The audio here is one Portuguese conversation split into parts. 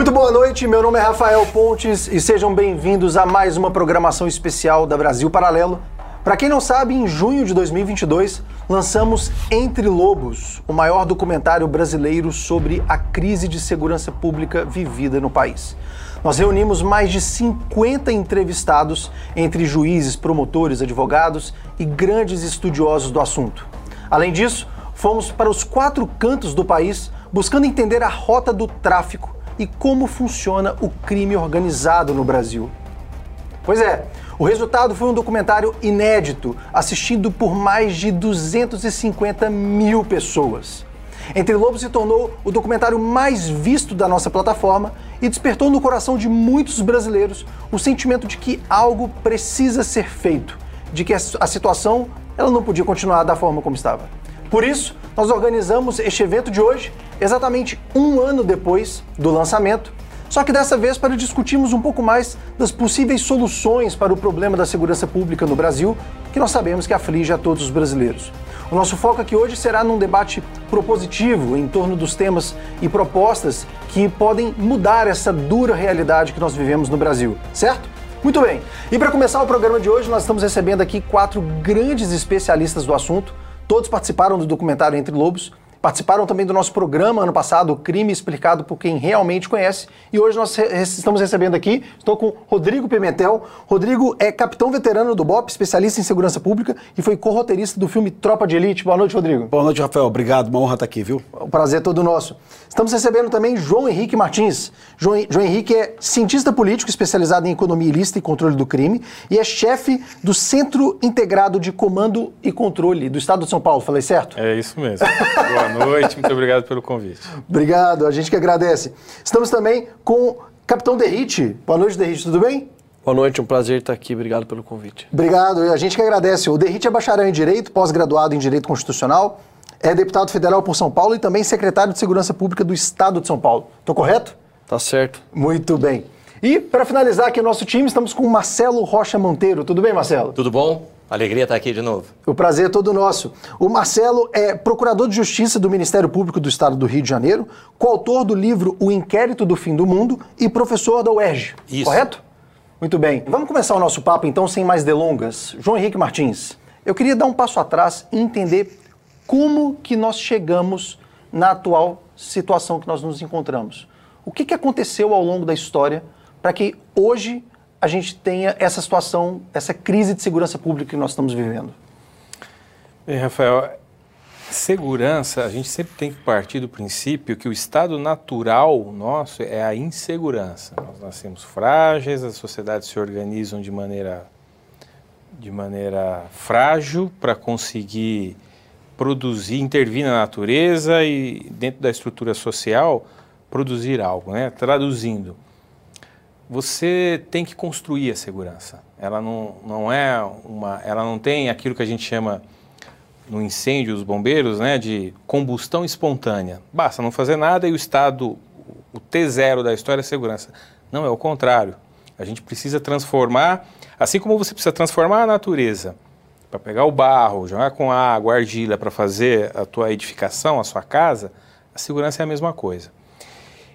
Muito boa noite, meu nome é Rafael Pontes e sejam bem-vindos a mais uma programação especial da Brasil Paralelo. Para quem não sabe, em junho de 2022 lançamos Entre Lobos, o maior documentário brasileiro sobre a crise de segurança pública vivida no país. Nós reunimos mais de 50 entrevistados entre juízes, promotores, advogados e grandes estudiosos do assunto. Além disso, fomos para os quatro cantos do país buscando entender a rota do tráfico e como funciona o crime organizado no Brasil. Pois é, o resultado foi um documentário inédito, assistido por mais de 250 mil pessoas. Entre Lobos se tornou o documentário mais visto da nossa plataforma e despertou no coração de muitos brasileiros o sentimento de que algo precisa ser feito, de que a situação ela não podia continuar da forma como estava. Por isso, nós organizamos este evento de hoje exatamente um ano depois do lançamento, só que dessa vez para discutirmos um pouco mais das possíveis soluções para o problema da segurança pública no Brasil, que nós sabemos que aflige a todos os brasileiros. O nosso foco aqui hoje será num debate propositivo em torno dos temas e propostas que podem mudar essa dura realidade que nós vivemos no Brasil, certo? Muito bem. E para começar o programa de hoje, nós estamos recebendo aqui quatro grandes especialistas do assunto. Todos participaram do documentário Entre Lobos Participaram também do nosso programa ano passado, o Crime Explicado por Quem Realmente Conhece. E hoje nós estamos recebendo aqui, estou com Rodrigo Pimentel. Rodrigo é capitão veterano do BOP, especialista em segurança pública e foi co-roteirista do filme Tropa de Elite. Boa noite, Rodrigo. Boa noite, Rafael. Obrigado, uma honra estar aqui, viu? O prazer é todo nosso. Estamos recebendo também João Henrique Martins. João, João Henrique é cientista político especializado em economia ilícita e controle do crime e é chefe do Centro Integrado de Comando e Controle do Estado de São Paulo. Falei certo? É isso mesmo. Boa Boa noite, muito obrigado pelo convite. Obrigado, a gente que agradece. Estamos também com o Capitão Derrite. Boa noite, Derrite, tudo bem? Boa noite, um prazer estar aqui. Obrigado pelo convite. Obrigado, a gente que agradece. O Derrite é bacharel em Direito, pós-graduado em Direito Constitucional, é deputado federal por São Paulo e também secretário de Segurança Pública do Estado de São Paulo. Estou correto? Tá certo. Muito bem. E, para finalizar aqui o nosso time, estamos com o Marcelo Rocha Monteiro. Tudo bem, Marcelo? Tudo bom? Alegria estar aqui de novo. O prazer é todo nosso. O Marcelo é procurador de justiça do Ministério Público do Estado do Rio de Janeiro, coautor do livro O Inquérito do Fim do Mundo e professor da UERJ. Isso. Correto? Muito bem. Vamos começar o nosso papo então sem mais delongas. João Henrique Martins, eu queria dar um passo atrás e entender como que nós chegamos na atual situação que nós nos encontramos. O que, que aconteceu ao longo da história para que hoje a gente tenha essa situação, essa crise de segurança pública que nós estamos vivendo? Bem, Rafael, segurança, a gente sempre tem que partir do princípio que o estado natural nosso é a insegurança. Nós nascemos frágeis, as sociedades se organizam de maneira, de maneira frágil para conseguir produzir, intervir na natureza e dentro da estrutura social produzir algo, né? Traduzindo, você tem que construir a segurança. Ela não, não é uma, ela não tem aquilo que a gente chama no incêndio os bombeiros, né, de combustão espontânea. Basta não fazer nada e o estado, o T0 da história é segurança. Não, é o contrário. A gente precisa transformar, assim como você precisa transformar a natureza para pegar o barro, jogar com água, argila para fazer a tua edificação, a sua casa, a segurança é a mesma coisa.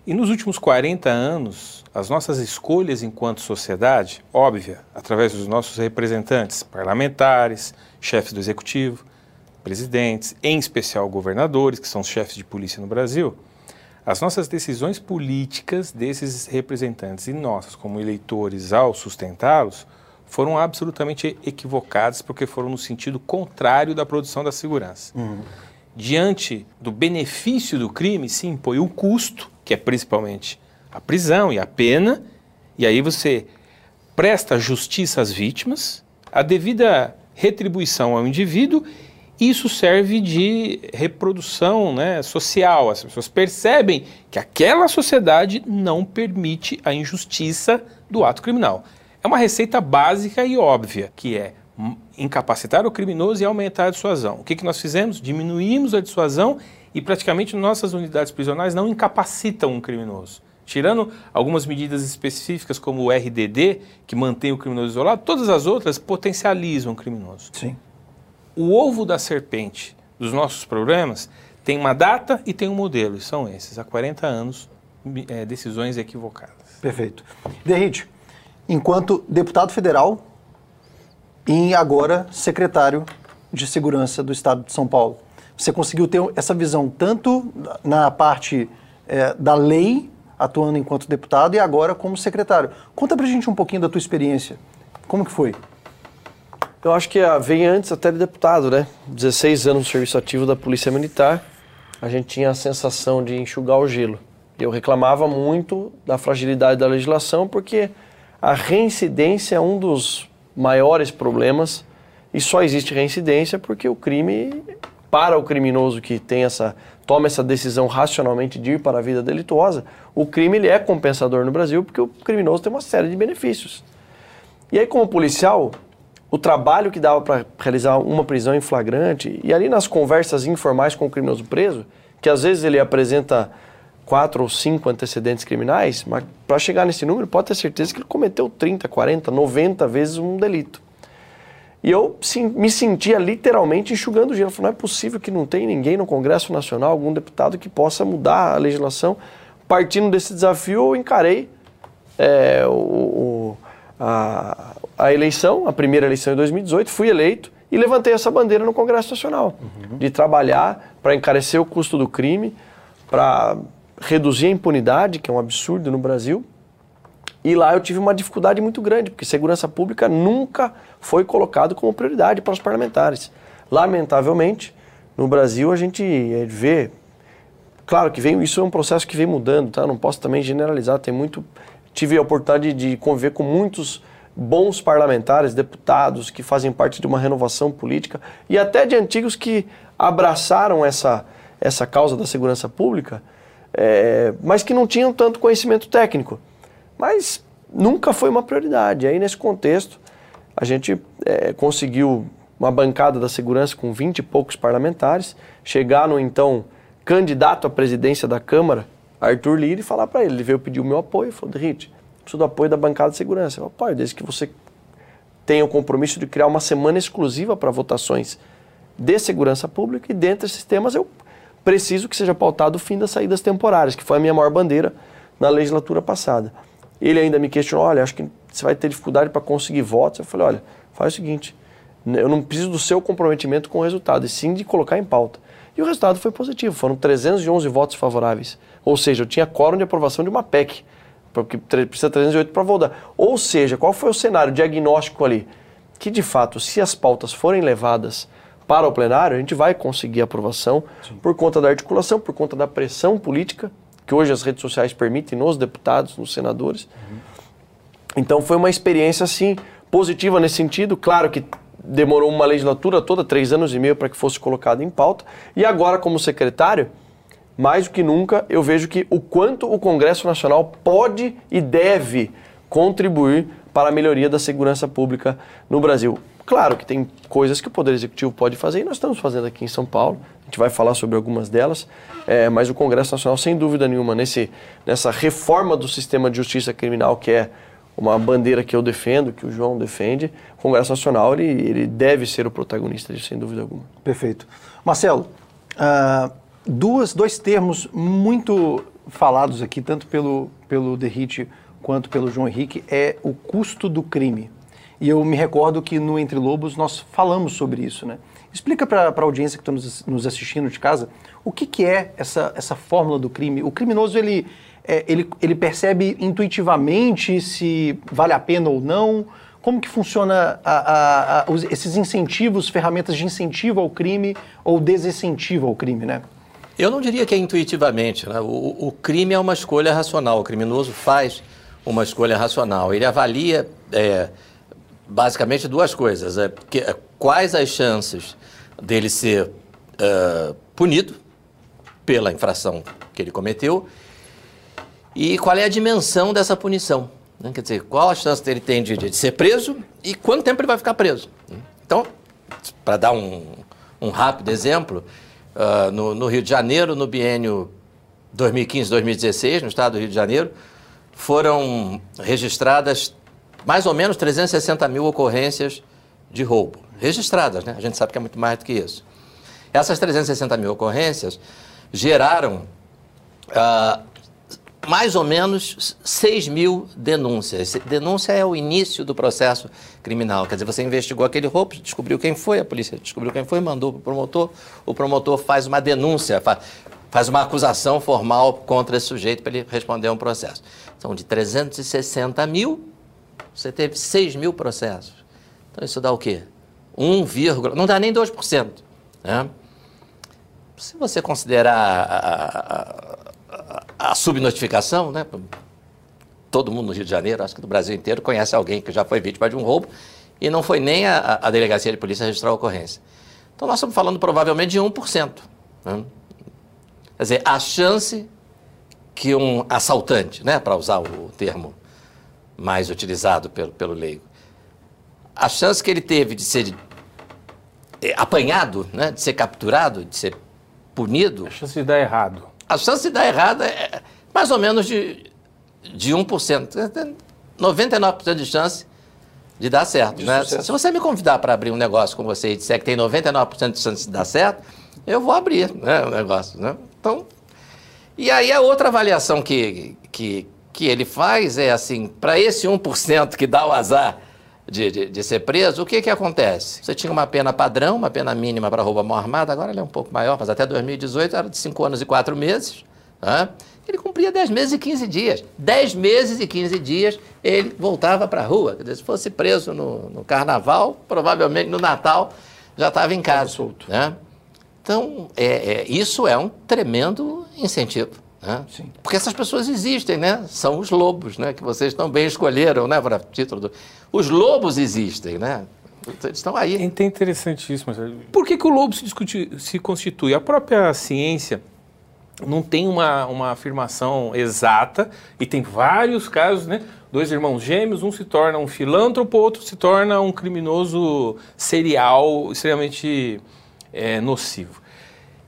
E nos últimos 40 anos, as nossas escolhas enquanto sociedade, óbvia, através dos nossos representantes parlamentares, chefes do executivo, presidentes, em especial governadores, que são os chefes de polícia no Brasil, as nossas decisões políticas desses representantes e nossas como eleitores ao sustentá-los foram absolutamente equivocadas porque foram no sentido contrário da produção da segurança. Uhum. Diante do benefício do crime, se impõe o custo que é principalmente a prisão e a pena, e aí você presta justiça às vítimas, a devida retribuição ao indivíduo, isso serve de reprodução né, social. As pessoas percebem que aquela sociedade não permite a injustiça do ato criminal. É uma receita básica e óbvia, que é incapacitar o criminoso e aumentar a dissuasão. O que, que nós fizemos? Diminuímos a dissuasão e praticamente nossas unidades prisionais não incapacitam um criminoso. Tirando algumas medidas específicas, como o RDD, que mantém o criminoso isolado, todas as outras potencializam o criminoso. Sim. O ovo da serpente dos nossos problemas tem uma data e tem um modelo, e são esses. Há 40 anos é, decisões equivocadas. Perfeito. Derrite, enquanto deputado federal e agora secretário de Segurança do Estado de São Paulo, você conseguiu ter essa visão tanto na parte é, da lei, atuando enquanto deputado, e agora como secretário. Conta pra gente um pouquinho da tua experiência. Como que foi? Eu acho que ah, vem antes até de deputado, né? 16 anos no serviço ativo da Polícia Militar, a gente tinha a sensação de enxugar o gelo. Eu reclamava muito da fragilidade da legislação porque a reincidência é um dos maiores problemas e só existe reincidência porque o crime para o criminoso que tem essa toma essa decisão racionalmente de ir para a vida delituosa, o crime ele é compensador no Brasil porque o criminoso tem uma série de benefícios. E aí como policial, o trabalho que dava para realizar uma prisão em flagrante e ali nas conversas informais com o criminoso preso, que às vezes ele apresenta quatro ou cinco antecedentes criminais, mas para chegar nesse número, pode ter certeza que ele cometeu 30, 40, 90 vezes um delito. E eu sim, me sentia literalmente enxugando o gelo. Falei, não é possível que não tenha ninguém no Congresso Nacional, algum deputado que possa mudar a legislação. Partindo desse desafio, eu encarei é, o, o, a, a, eleição, a primeira eleição em 2018, fui eleito e levantei essa bandeira no Congresso Nacional, uhum. de trabalhar para encarecer o custo do crime, para reduzir a impunidade, que é um absurdo no Brasil. E lá eu tive uma dificuldade muito grande, porque segurança pública nunca foi colocado como prioridade para os parlamentares. Lamentavelmente, no Brasil a gente eh, vê, claro que vem, isso é um processo que vem mudando, tá? Não posso também generalizar, tem muito tive a oportunidade de conviver com muitos bons parlamentares, deputados que fazem parte de uma renovação política e até de antigos que abraçaram essa, essa causa da segurança pública é, mas que não tinham tanto conhecimento técnico. Mas nunca foi uma prioridade. Aí, nesse contexto, a gente é, conseguiu uma bancada da segurança com 20 e poucos parlamentares, chegar no então candidato à presidência da Câmara, Arthur Lira, e falar para ele. Ele veio pedir o meu apoio, falou, Derrite, preciso do apoio da bancada de segurança. Eu apoio, desde que você tenha o compromisso de criar uma semana exclusiva para votações de segurança pública e dentro desses temas eu preciso que seja pautado o fim das saídas temporárias, que foi a minha maior bandeira na legislatura passada. Ele ainda me questionou, olha, acho que você vai ter dificuldade para conseguir votos. Eu falei, olha, faz o seguinte, eu não preciso do seu comprometimento com o resultado, e sim de colocar em pauta. E o resultado foi positivo, foram 311 votos favoráveis. Ou seja, eu tinha quórum de aprovação de uma PEC, porque precisa 308 para votar. Ou seja, qual foi o cenário diagnóstico ali? Que de fato, se as pautas forem levadas para o plenário, a gente vai conseguir aprovação Sim. por conta da articulação, por conta da pressão política que hoje as redes sociais permitem nos deputados, nos senadores. Uhum. Então foi uma experiência assim positiva nesse sentido. Claro que demorou uma legislatura toda, três anos e meio, para que fosse colocado em pauta. E agora, como secretário, mais do que nunca, eu vejo que o quanto o Congresso Nacional pode e deve contribuir para a melhoria da segurança pública no Brasil. Claro que tem coisas que o Poder Executivo pode fazer e nós estamos fazendo aqui em São Paulo. A gente vai falar sobre algumas delas, é, mas o Congresso Nacional, sem dúvida nenhuma, nesse, nessa reforma do sistema de justiça criminal, que é uma bandeira que eu defendo, que o João defende, o Congresso Nacional ele, ele deve ser o protagonista disso, sem dúvida alguma. Perfeito. Marcelo, uh, duas, dois termos muito falados aqui, tanto pelo, pelo Derrite quanto pelo João Henrique, é o custo do crime. E eu me recordo que no Entre Lobos nós falamos sobre isso, né? Explica para a audiência que está nos, assistindo de casa o que, que é essa, essa fórmula do crime. O criminoso, ele, é, ele, ele percebe intuitivamente se vale a pena ou não? Como que funciona a, a, a, os, esses incentivos, ferramentas de incentivo ao crime ou desincentivo ao crime, né? Eu não diria que é intuitivamente. Né? O, o crime é uma escolha racional. O criminoso faz uma escolha racional. Ele avalia... É, basicamente duas coisas. É, que, é, quais as chances dele ser uh, punido pela infração que ele cometeu e qual é a dimensão dessa punição. Né? Quer dizer, qual a chance dele tem de, de, ser preso e quanto tempo ele vai ficar preso. Então, para dar um, um, rápido exemplo, uh, no, no Rio de Janeiro, no biênio 2015-2016, no estado do Rio de Janeiro, foram registradas mais ou menos 360 mil ocorrências de roubo registradas, né? A gente sabe que é muito mais do que isso. Essas 360 mil ocorrências geraram ah, mais ou menos 6 mil denúncias. Denúncia é o início do processo criminal. Quer dizer, você investigou aquele roubo, descobriu quem foi, a polícia descobriu quem foi, mandou para o promotor, o promotor faz uma denúncia, faz uma acusação formal contra esse sujeito para ele responder a um processo. Então, de 360 mil, você teve 6 mil processos. Então, isso dá o quê? 1, não dá nem 2%. Né? Se você considerar a, a, a subnotificação, né? todo mundo no Rio de Janeiro, acho que do Brasil inteiro, conhece alguém que já foi vítima de um roubo e não foi nem a, a delegacia de polícia registrar a ocorrência. Então, nós estamos falando provavelmente de 1%. Né? Quer dizer, a chance que um assaltante, né, para usar o termo mais utilizado pelo, pelo leigo, a chance que ele teve de ser é, apanhado, né, de ser capturado, de ser punido. A chance de dar errado. A chance de dar errado é mais ou menos de, de 1%. 99% de chance de dar certo. De né? Se você me convidar para abrir um negócio com você e disser que tem 99% de chance de dar certo, eu vou abrir né, o negócio. Né? Então, e aí a outra avaliação que, que, que ele faz é assim, para esse 1% que dá o azar de, de, de, ser preso, o que, que acontece? Você tinha uma pena padrão, uma pena mínima para roubo à mão armada, agora ela é um pouco maior, mas até 2018 era de 5 anos e 4 meses. Né? Ele cumpria 10 meses e 15 dias. 10 meses e 15 dias ele voltava para a rua. Quer dizer, se fosse preso no, no carnaval, provavelmente no Natal já estava em casa. Solto. Né? Então, é, é, isso é um tremendo incentivo. Né? Porque essas pessoas existem, né? São os lobos, né? Que vocês também escolheram, né? Para título do... Os lobos existem, né? Eles estão aí. É interessantíssimo. Por que, que o lobo se, discute, se constitui? A própria ciência não tem uma, uma afirmação exata e tem vários casos, né? Dois irmãos gêmeos, um se torna um filântropo, outro se torna um criminoso serial extremamente é, nocivo.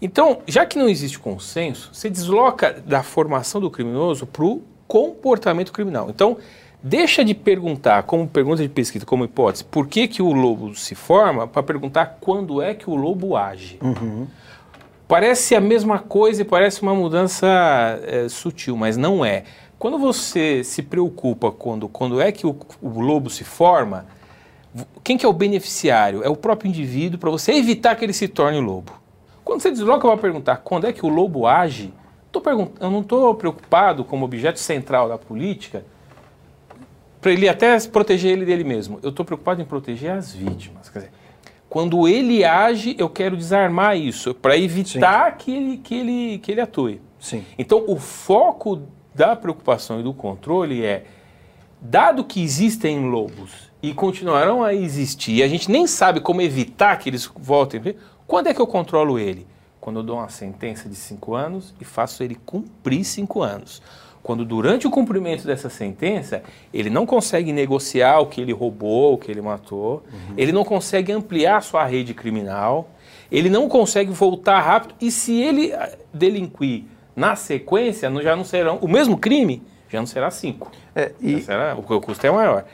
Então, já que não existe consenso, você desloca da formação do criminoso para o comportamento criminal. Então, deixa de perguntar, como pergunta de pesquisa, como hipótese, por que, que o lobo se forma, para perguntar quando é que o lobo age. Uhum. Parece a mesma coisa e parece uma mudança é, sutil, mas não é. Quando você se preocupa quando, quando é que o, o lobo se forma, quem que é o beneficiário? É o próprio indivíduo para você evitar que ele se torne lobo. Quando você desloca para perguntar quando é que o lobo age, eu não estou preocupado como objeto central da política para ele até proteger ele dele mesmo. Eu estou preocupado em proteger as vítimas. Quer dizer, quando ele age, eu quero desarmar isso para evitar que ele, que, ele, que ele atue. Sim. Então, o foco da preocupação e do controle é, dado que existem lobos e continuarão a existir, e a gente nem sabe como evitar que eles voltem, quando é que eu controlo ele? Quando eu dou uma sentença de cinco anos e faço ele cumprir cinco anos. Quando durante o cumprimento dessa sentença, ele não consegue negociar o que ele roubou, o que ele matou, uhum. ele não consegue ampliar sua rede criminal, ele não consegue voltar rápido, e se ele ah, delinquir na sequência, já não serão o mesmo crime, já não será cinco. É, e... será, o custo é maior.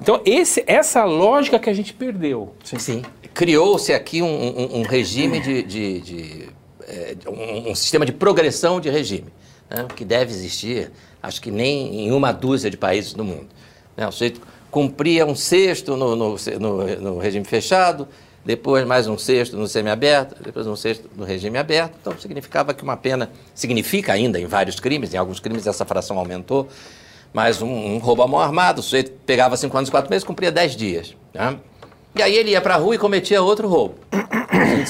Então, esse, essa lógica que a gente perdeu. Sim. Sim criou-se aqui um, um, um, regime de, de, de é, um, um, sistema de progressão de regime, né, que deve existir, acho que nem em uma dúzia de países do mundo. Né, o sujeito cumpria um sexto no, no, no, no regime fechado, depois mais um sexto no semiaberto, depois um sexto no regime aberto. Então significava que uma pena, significa ainda em vários crimes, em alguns crimes essa fração aumentou, mas um, um roubo à mão armada, o sujeito pegava cinco anos e quatro meses, cumpria dez dias. Né? E aí ele ia para a rua e cometia outro roubo.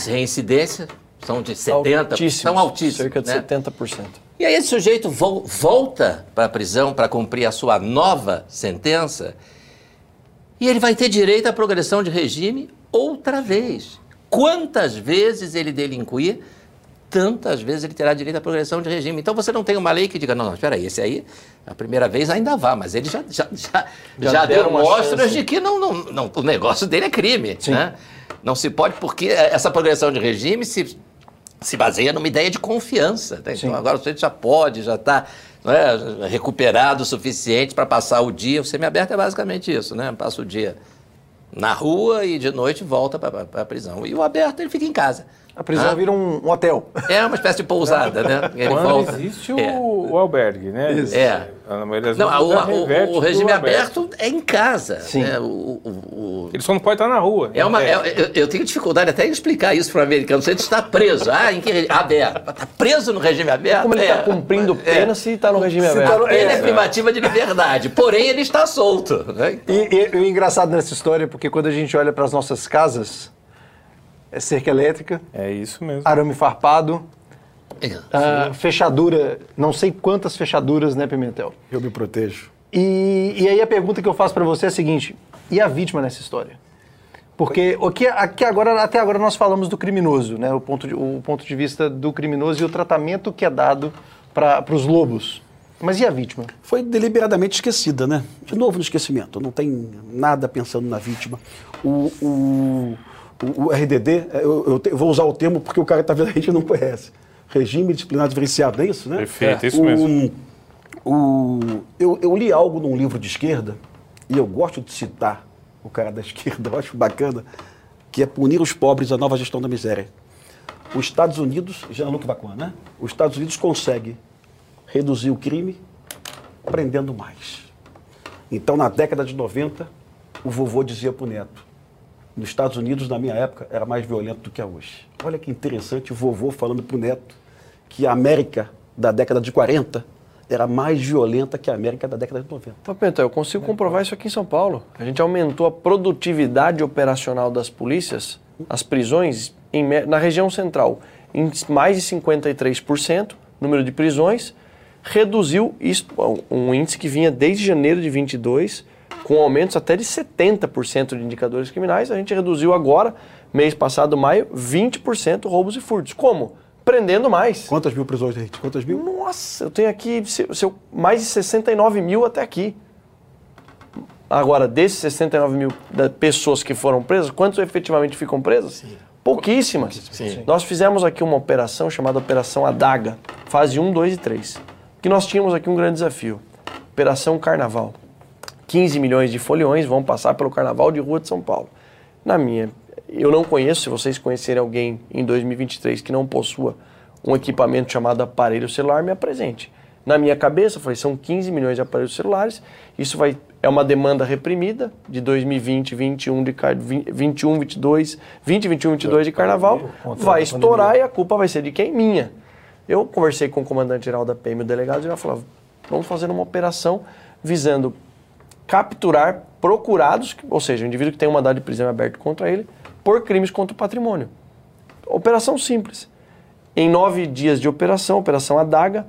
Reincidência são de 70%, altíssimos, são altíssimos. Cerca de né? 70%. E aí esse sujeito vo volta para a prisão para cumprir a sua nova sentença e ele vai ter direito à progressão de regime outra vez. Quantas vezes ele delinquir, tantas vezes ele terá direito à progressão de regime. Então você não tem uma lei que diga, não, não, espera aí, esse aí, a primeira vez ainda vá, mas ele já, já, já, já, já deu mostras de que não, não, não, o negócio dele é crime. Né? Não se pode, porque essa progressão de regime se, se baseia numa ideia de confiança. Né? Então agora o sujeito já pode, já está é, recuperado o suficiente para passar o dia. O semiaberto é basicamente isso, né? Passa o dia na rua e de noite volta para a prisão. E o aberto ele fica em casa A prisão Ah. vira um, um hotel. É uma espécie de pousada, né? Ele Quando volta. existe o, É. o albergue, né? É. Maioria das Não, o, o- o regime pro aberto é em casa. Sim. né? O- o- o- Ele só não pode estar na rua. É uma, é- eu, eu tenho dificuldade até em explicar isso para o americano. Você está preso. Ah, em que regime? Aberto. Está preso no regime aberto? Como ele É. está cumprindo É. pena se está no regime Se tá aberto? no- Ele é É. privativa de liberdade, porém ele está solto. né? E, e- e o engraçado nessa história é porque quando a gente olha para as nossas casas, é cerca elétrica, É isso mesmo. arame farpado, ah, fechadura, não sei quantas fechaduras, né, Pimentel? Eu me protejo. E, e aí a pergunta que eu faço para você é a seguinte: e a vítima nessa história? Porque o que, aqui agora, até agora nós falamos do criminoso, né? O ponto de, o ponto de vista do criminoso e o tratamento que é dado para os lobos. Mas e a vítima? Foi deliberadamente esquecida, né? De novo no esquecimento. Não tem nada pensando na vítima. O, o, o- o RDD, eu, eu te- vou usar o termo porque o cara está vendo a gente não conhece. Regime disciplinar diferenciado, é isso, né? Perfeito, isso o, mesmo. O, eu, eu li algo num livro de esquerda, e eu gosto de citar o cara da esquerda, eu acho bacana, que é punir os pobres a nova gestão da miséria. Os Estados Unidos, Jean-Luc Bacan, né? Os Estados Unidos conseguem reduzir o crime prendendo mais. Então, na década de 90, o vovô dizia para o neto, nos Estados Unidos, na minha época, era mais violento do que é hoje. Olha que interessante o vovô falando para o neto que a América da década de 40 era mais violenta que a América da década de 90. Pô, Pimentel, eu consigo comprovar isso aqui em São Paulo. A gente aumentou a produtividade operacional das polícias, as prisões, em na região central, em mais de 53%, número de prisões, reduziu isso, um índice que vinha desde janeiro de 22, com aumentos até de 70% de indicadores criminais, a gente reduziu agora, mês passado, maio, 20% roubos e furtos. Como? Prendendo mais. Quantas mil prisões, gente? Quantas mil? Nossa, eu tenho aqui se- se eu- mais de 69 mil até aqui. Agora, desses 69 mil pessoas que foram presas, quantos efetivamente ficam presas? Pouquíssimas. Sim. Nós fizemos aqui uma operação chamada Operação Adaga, fase 1, 2 e 3. Que nós tínhamos aqui um grande desafio. Operação Carnaval. 15 milhões de foliões vão passar pelo Carnaval de Rua de São Paulo. Na minha, eu não conheço, se vocês conhecerem alguém em 2023 que não possua um equipamento chamado aparelho celular, me apresente. Na minha cabeça, falei, são 15 milhões de aparelhos celulares, isso vai é uma demanda reprimida de 2020, 21 de car- 20, 21, 22, 20, 21, 22 de carnaval, vai estourar e a culpa vai ser de quem? Minha. Eu conversei com o comandante-geral da PM, o delegado, e ele falou, vamos fazer uma operação visando capturar procurados, ou seja, o indivíduo que tem um mandado de prisão aberto contra ele, por crimes contra o patrimônio. Operação simples. Em nove dias de operação, Operação Adaga,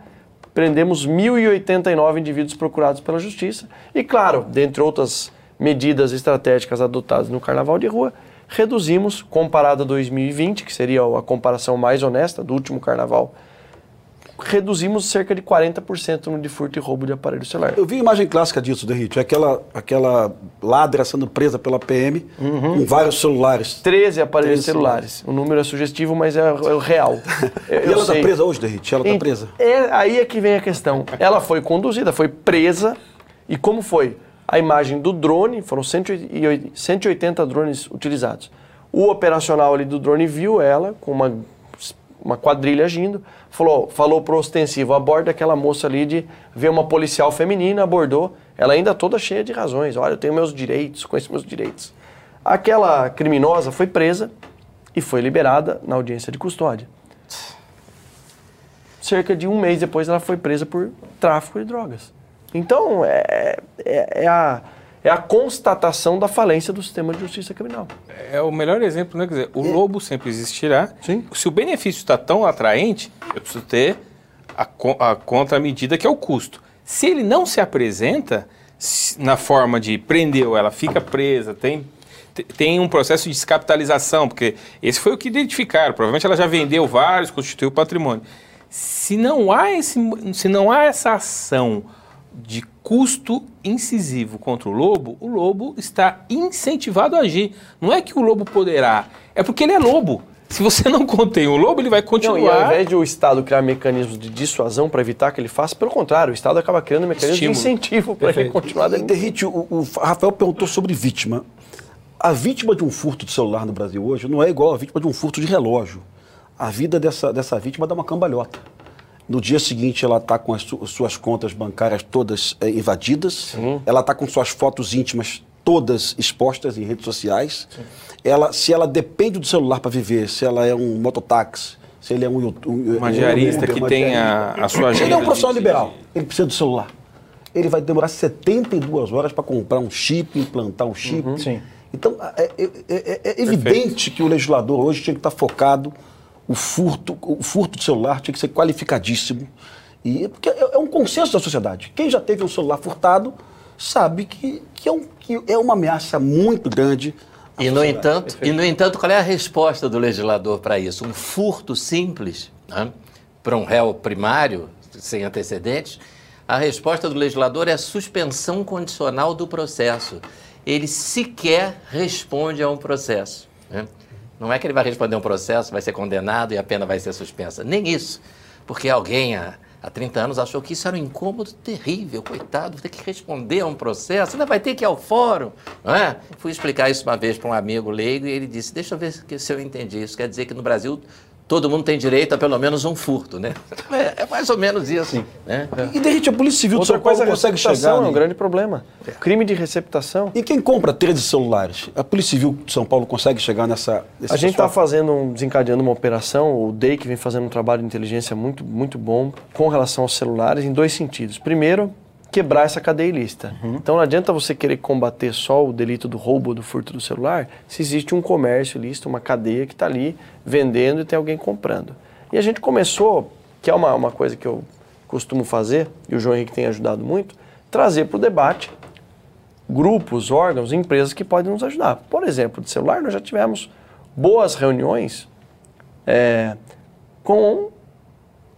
prendemos 1.089 indivíduos procurados pela Justiça e, claro, dentre outras medidas estratégicas adotadas no Carnaval de Rua, reduzimos, comparado a 2020, que seria a comparação mais honesta do último Carnaval, reduzimos cerca de 40% no de furto e roubo de aparelho celular. Eu vi a imagem clássica disso, Derrite. Aquela, aquela ladra sendo presa pela PM com vários celulares. 13 aparelhos 13 celulares. O número é sugestivo, mas é, é o real. Eu- E ela está presa hoje, Derrite? Ela está presa? É, aí é que vem a questão. Ela foi conduzida, foi presa. E como foi? A imagem do drone, foram 180 180 drones utilizados. O operacional ali do drone viu ela com uma, uma quadrilha agindo, falou, falou pro ostensivo, aborda aquela moça ali de ver uma policial feminina, abordou, ela ainda toda cheia de razões. Olha, eu tenho meus direitos, conheço meus direitos. Aquela criminosa foi presa e foi liberada na audiência de custódia cerca de um mês depois ela foi presa por tráfico de drogas. Então, é, é, é a, é a constatação da falência do sistema de justiça criminal. É o melhor exemplo, né? Quer dizer, o lobo sempre existirá. Sim. Se o benefício está tão atraente, eu preciso ter a, a contramedida que é o custo. Se ele não se apresenta se- na forma de prendeu, ela fica presa, tem, te- tem um processo de descapitalização, porque esse foi o que identificaram. Provavelmente ela já vendeu vários, constituiu patrimônio. Se não há, esse, se não há essa ação de custo incisivo contra o lobo, o lobo está incentivado a agir. Não é que o lobo poderá, é porque ele é lobo. Se você não contém o lobo, ele vai Não, continuar. e ao invés de o Estado criar mecanismos de dissuasão para evitar que ele faça, pelo contrário, o Estado acaba criando mecanismos Estímulo. de incentivo para ele continuar E, dando. Derrite, o, o Rafael perguntou sobre vítima. A vítima de um furto de celular no Brasil hoje não é igual a vítima de um furto de relógio. a vida dessa, dessa vítima dá uma cambalhota. No dia seguinte, ela está com as su- suas contas bancárias todas eh, invadidas, ela está com suas fotos íntimas todas expostas em redes sociais. Ela, se ela depende do celular para viver, se ela é um mototáxi, se ele é um, um Uma diarista Uber, que uma tem a, a sua agenda. Ele é um profissional de- liberal, ele precisa do celular. Ele vai demorar 72 horas para comprar um chip, implantar um chip. Sim. Então, é, é- é- é evidente que o legislador hoje tinha que estar focado, o furto, o furto de celular tinha que ser qualificadíssimo. E, porque é, é um consenso da sociedade. Quem já teve um celular furtado sabe que, que, é, um- que é uma ameaça muito grande. à E no, sociedade. entanto, e, no entanto, qual é a resposta do legislador para isso? Um furto simples né, para um réu primário, sem antecedentes? A resposta do legislador é a suspensão condicional do processo. Ele sequer responde a um processo. né? Não é que ele vai responder um processo, vai ser condenado e a pena vai ser suspensa. Nem isso. Porque alguém há, há 30 anos achou que isso era um incômodo terrível, coitado, ter que responder a um processo, ainda vai ter que ir ao fórum. Não é? Fui explicar isso uma vez para um amigo leigo e ele disse: Deixa eu ver se eu entendi. Isso quer dizer que no Brasil todo mundo tem direito a pelo menos um furto, né? É, é mais ou menos isso. Né? E de repente a Polícia Civil de Outra São Paulo coisa, a consegue chegar. é um grande problema. Crime de receptação. E quem compra 13 celulares? A Polícia Civil de São Paulo consegue chegar nessa. nesse A gente está fazendo, um, desencadeando uma operação, o DEI que vem fazendo um trabalho de inteligência muito, muito bom com relação aos celulares em dois sentidos. Primeiro, quebrar essa cadeia ilícita. Então não adianta você querer combater só o delito do roubo, do furto do celular, se existe um comércio ilícito, uma cadeia que está ali vendendo e tem alguém comprando. E a gente começou, que é uma, uma coisa que eu costumo fazer, e o João Henrique tem ajudado muito, trazer para o debate grupos, órgãos, empresas que podem nos ajudar. Por exemplo, de celular, nós já tivemos boas reuniões é, com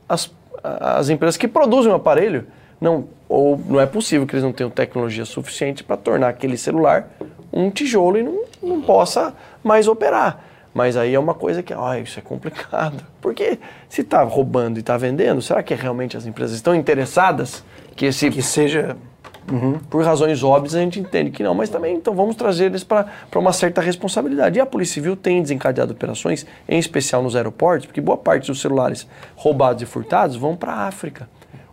as, as empresas que produzem o aparelho. Não, ou não é possível que eles não tenham tecnologia suficiente para tornar aquele celular um tijolo e não, não possa mais operar. Mas aí é uma coisa que, ah, isso é complicado. Porque se está roubando e está vendendo, será que realmente as empresas estão interessadas que esse Que seja. por razões óbvias, a gente entende que não, mas também então vamos trazer eles para uma certa responsabilidade. E a Polícia Civil tem desencadeado operações, em especial nos aeroportos, porque boa parte dos celulares roubados e furtados vão para a África,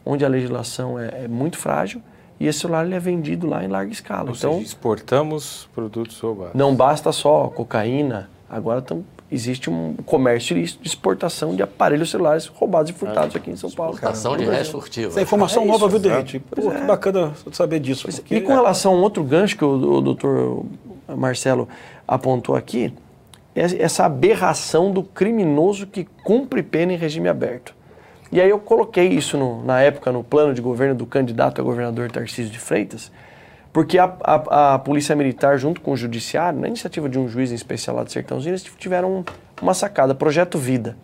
onde a legislação é, é muito frágil e esse celular ele é vendido lá em larga escala. Ou então, seja, exportamos produtos roubados. não basta só cocaína, agora tam- existe um comércio ilícito de exportação de aparelhos celulares roubados e furtados aqui em São Paulo. Exportação de resto furtivo. Essa é informação É nova, isso, viu. Derrete? Pô, que bacana saber disso. porque- E com relação a um outro gancho que o, o doutor Marcelo apontou aqui, é essa aberração do criminoso que cumpre pena em regime aberto. E aí eu coloquei isso no- na época no plano de governo do candidato a governador Tarcísio de Freitas, porque a, a- a Polícia Militar, junto com o Judiciário, na iniciativa de um juiz em especial lá de Sertãozinho, eles tiveram um- uma sacada, Projeto Vida.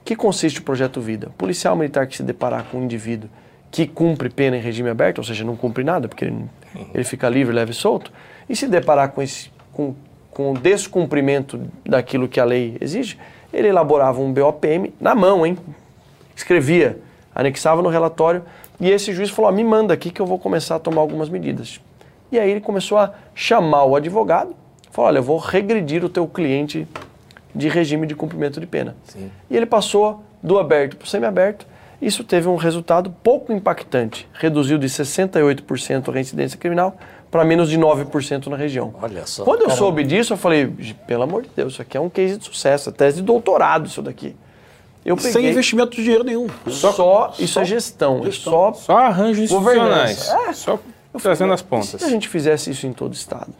O que consiste o Projeto Vida? O policial militar que se deparar com um indivíduo que cumpre pena em regime aberto, ou seja, não cumpre nada, porque ele, ele fica livre, leve e solto, e se deparar com, esse, com, com o descumprimento daquilo que a lei exige, ele elaborava um BOPM na mão, hein? Escrevia, anexava no relatório, e esse juiz falou: "Ah, me manda aqui que eu vou começar a tomar algumas medidas. E aí ele começou a chamar o advogado, falou: olha, eu vou regredir o teu cliente de regime de cumprimento de pena. E ele passou do aberto para o semiaberto. Isso teve um resultado pouco impactante. Reduziu de 68% a reincidência criminal para menos de 9% na região. Olha só. Quando eu soube disso, eu falei, pelo amor de Deus, isso aqui é um case de sucesso, é tese de doutorado isso daqui. Eu Sem peguei, investimento de dinheiro nenhum. só, isso é gestão, é só Só arranjos institucionais. É. Só trazendo as pontas. Se a gente fizesse isso em todo o estado?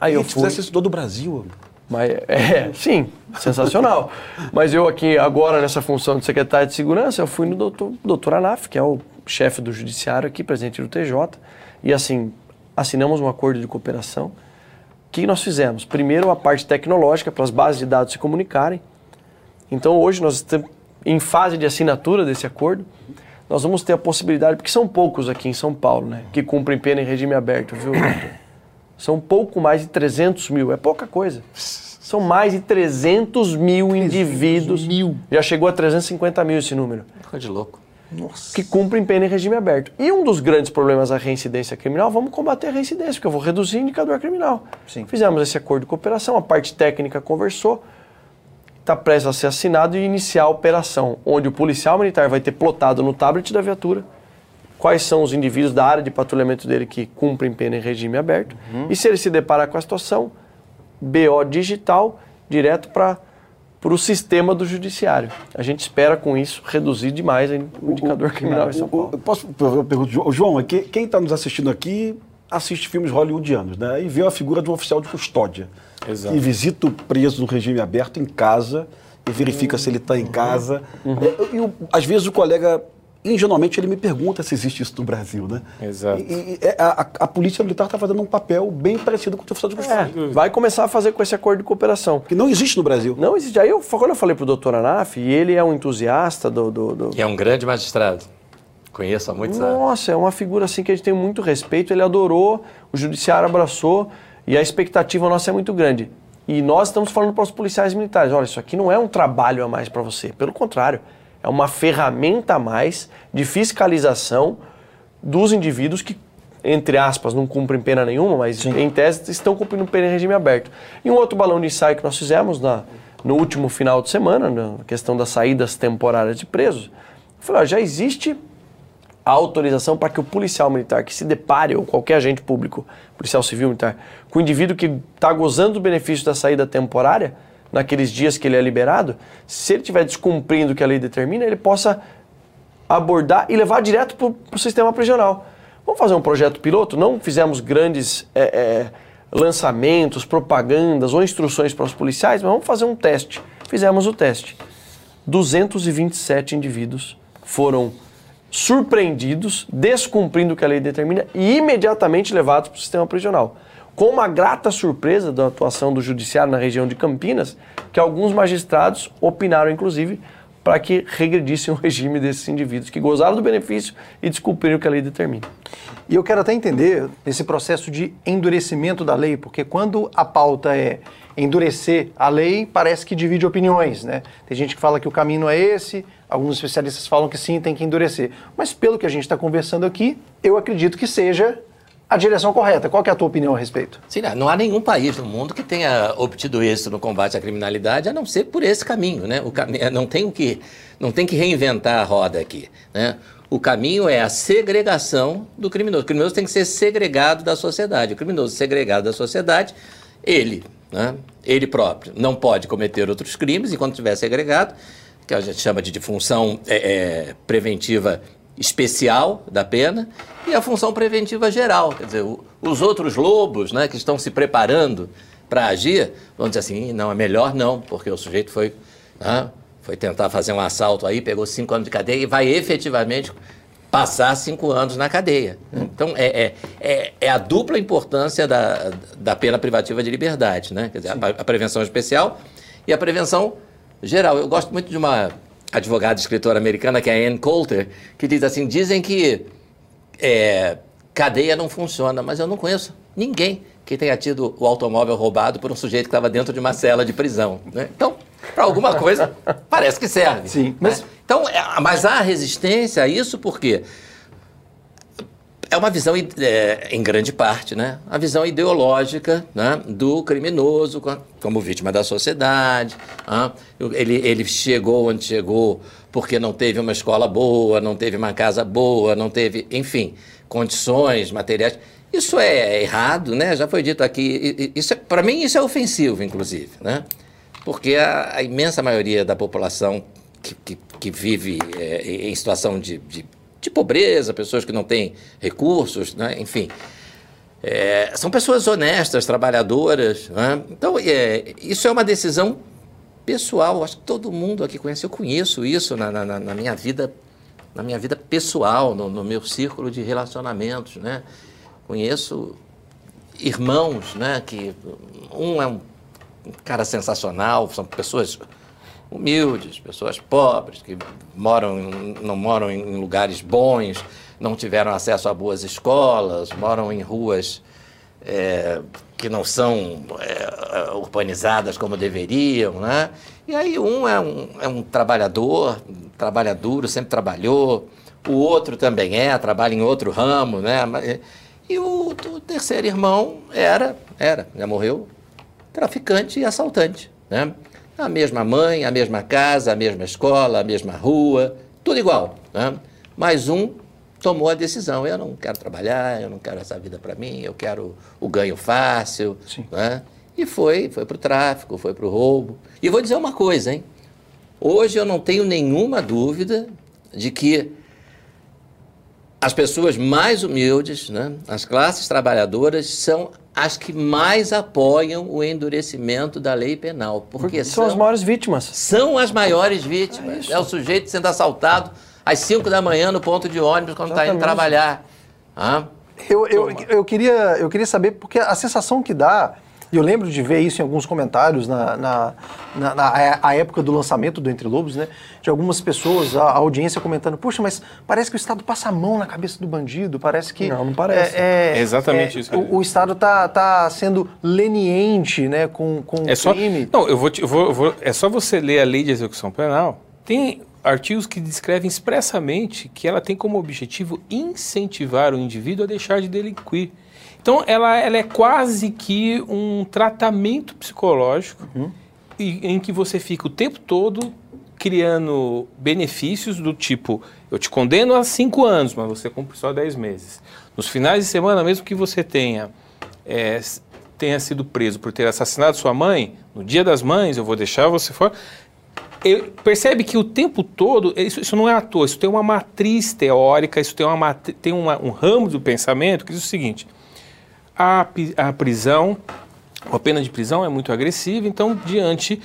Aí E eu se fui, fizesse isso todo o Brasil. mas é, sim, sensacional. Mas eu aqui agora nessa função de secretário de segurança, eu fui no doutor, doutor Anaf, que é o chefe do judiciário aqui, presidente do TJ, e assim, assinamos um acordo de cooperação. O que nós fizemos? Primeiro a parte tecnológica para as bases de dados se comunicarem. Então hoje nós estamos em fase de assinatura desse acordo. Nós vamos ter a possibilidade, porque são poucos aqui em São Paulo, né, que cumprem pena em regime aberto, viu? doutor? São pouco mais de 300 mil, é pouca coisa. São mais de 300 mil indivíduos. mil. Já chegou a 350 mil esse número. Coisa de louco. Que cumprem pena em regime aberto. E um dos grandes problemas da reincidência criminal, vamos combater a reincidência, porque eu vou reduzir o indicador criminal. Sim. Fizemos esse acordo de cooperação, a parte técnica conversou. Está prestes a ser assinado e iniciar a operação, onde o policial militar vai ter plotado no tablet da viatura quais são os indivíduos da área de patrulhamento dele que cumprem pena em regime aberto. Uhum. E se ele se deparar com a situação, BO digital, direto para o sistema do judiciário. A gente espera com isso reduzir demais o indicador criminal em São O- o- Paulo. eu posso Jo- João, é que- quem está nos assistindo aqui assiste filmes hollywoodianos, né? E vê a figura de um oficial de custódia. Exato. E visita o preso no regime aberto em casa e verifica se ele está em casa. É, e o- às vezes o colega, ingenuamente, ele me pergunta se existe isso no Brasil, né? Exato. E, e- é, a, a- a polícia militar está fazendo um papel bem parecido com o oficial de custódia. É, vai começar a fazer com esse acordo de cooperação. Que não existe no Brasil. Não existe. Aí eu, quando eu falei pro doutor Anaf, e ele é um entusiasta do- do- do, E é um grande magistrado. Conheço há muitos anos. Nossa, é uma figura assim que a gente tem muito respeito. Ele adorou, o judiciário abraçou e a expectativa nossa é muito grande. E nós estamos falando para os policiais militares: olha, isso aqui não é um trabalho a mais para você. Pelo contrário, é uma ferramenta a mais de fiscalização dos indivíduos que, entre aspas, não cumprem pena nenhuma, mas em tese estão cumprindo pena em regime aberto. E um outro balão de ensaio que nós fizemos na, no último final de semana, na questão das saídas temporárias de presos, eu falei: ó, já existe a autorização para que o policial militar que se depare, ou qualquer agente público, policial civil militar, com o indivíduo que está gozando do benefício da saída temporária, naqueles dias que ele é liberado, se ele estiver descumprindo o que a lei determina, ele possa abordar e levar direto para o sistema prisional. Vamos fazer um projeto piloto? Não fizemos grandes é, é, lançamentos, propagandas ou instruções para os policiais, mas vamos fazer um teste. Fizemos o teste. 227 indivíduos foram surpreendidos, descumprindo o que a lei determina e imediatamente levados para o sistema prisional. Com uma grata surpresa da atuação do judiciário na região de Campinas, que alguns magistrados opinaram, inclusive, para que regredissem o regime desses indivíduos que gozaram do benefício e descumpriram o que a lei determina. E eu quero até entender esse processo de endurecimento da lei, porque quando a pauta é endurecer a lei, parece que divide opiniões, né? Tem gente que fala que o caminho é esse, alguns especialistas falam que sim, tem que endurecer. Mas pelo que a gente está conversando aqui, eu acredito que seja a direção correta. Qual é a tua opinião a respeito? Sim, não- há nenhum país no mundo que tenha obtido êxito no combate à criminalidade, a não ser por esse caminho, né? O cami não tem o que não tem que reinventar a roda aqui, né? O caminho é a segregação do criminoso. O criminoso tem que ser segregado da sociedade. O criminoso segregado da sociedade, ele, né? Ele próprio não pode cometer outros crimes enquanto estiver segregado, que a gente chama de, de função é, é, preventiva especial da pena e a função preventiva geral. Quer dizer, o- os outros lobos né, que estão se preparando para agir vão dizer assim: "Ih, não, é melhor não, porque o sujeito foi, né, foi tentar fazer um assalto aí, pegou cinco anos de cadeia e vai efetivamente passar cinco anos na cadeia. Então, é, é, é, é a dupla importância da, da pena privativa de liberdade, né? Quer dizer, a, a prevenção especial e a prevenção geral. Eu gosto muito de uma advogada e escritora americana, que é a Ann Coulter, que diz assim, dizem que é, cadeia não funciona, mas eu não conheço ninguém que tenha tido o automóvel roubado por um sujeito que estava dentro de uma cela de prisão. né? Então, para alguma coisa, parece que serve. Sim, mas... Então, é, mas há resistência a isso porque é uma visão, é, em grande parte, né? A visão ideológica né? do criminoso co- como vítima da sociedade. ah. Ele, ele chegou onde chegou porque não teve uma escola boa, não teve uma casa boa, não teve, enfim, condições materiais. Isso é errado, né? Já foi dito aqui. Isso é, para mim, isso é ofensivo, inclusive, né? Porque a, a imensa maioria da população que, que, que vive é, em situação de, de, de pobreza, pessoas que não têm recursos, né? enfim, é, são pessoas honestas, trabalhadoras. Né? Então, é, isso é uma decisão pessoal. Acho que todo mundo aqui conhece. Eu conheço isso na, na, na minha vida, na minha vida pessoal, no, no meu círculo de relacionamentos. Né? Conheço irmãos, né? Que um é um cara sensacional, são pessoas humildes, pessoas pobres, que moram, não moram em lugares bons, não tiveram acesso a boas escolas, moram em ruas é, que não são é, urbanizadas como deveriam, né? E aí um é um, é um trabalhador, trabalha duro, sempre trabalhou, o outro também é, trabalha em outro ramo, né? E o, o terceiro irmão era, era, já morreu, traficante e assaltante, né? A mesma mãe, a mesma casa, a mesma escola, a mesma rua, tudo igual. Né? Mas um tomou a decisão: eu não quero trabalhar, eu não quero essa vida para mim, eu quero o ganho fácil. Né? E foi, foi para o tráfico, foi para o roubo. E vou dizer uma coisa, hein? Hoje eu não tenho nenhuma dúvida de que as pessoas mais humildes, né, as classes trabalhadoras, são as que mais apoiam o endurecimento da lei penal. Porque são, são as maiores vítimas. São as maiores vítimas. É, é o sujeito sendo assaltado às 5 da manhã no ponto de ônibus quando está indo trabalhar. Ah? Eu, eu, eu, queria, eu queria saber, porque a sensação que dá e eu lembro de ver isso em alguns comentários na, na, na, na a época do lançamento do Entre Lobos, né? De algumas pessoas, a, a, audiência comentando, puxa, mas parece que o Estado passa a mão na cabeça do bandido, parece que... Não, não parece. É, é exatamente é, isso. O, o, Estado está tá sendo leniente né, com, com é o só, crime. Não, eu vou, te, eu vou, eu vou, é só você ler a lei de execução penal, tem artigos que descrevem expressamente que ela tem como objetivo incentivar o indivíduo a deixar de delinquir. Então, ela, ela é quase que um tratamento psicológico uhum. e, em que você fica o tempo todo criando benefícios do tipo, eu te condeno a cinco anos, mas você cumpre só dez meses. Nos finais de semana, mesmo que você tenha, é, tenha sido preso por ter assassinado sua mãe, no dia das mães eu vou deixar você fora. Eu, percebe que o tempo todo, isso, isso, não é à toa, isso tem uma matriz teórica, isso tem, uma, tem uma, um ramo do pensamento que diz o seguinte, a, a prisão, a pena de prisão é muito agressiva, então, diante,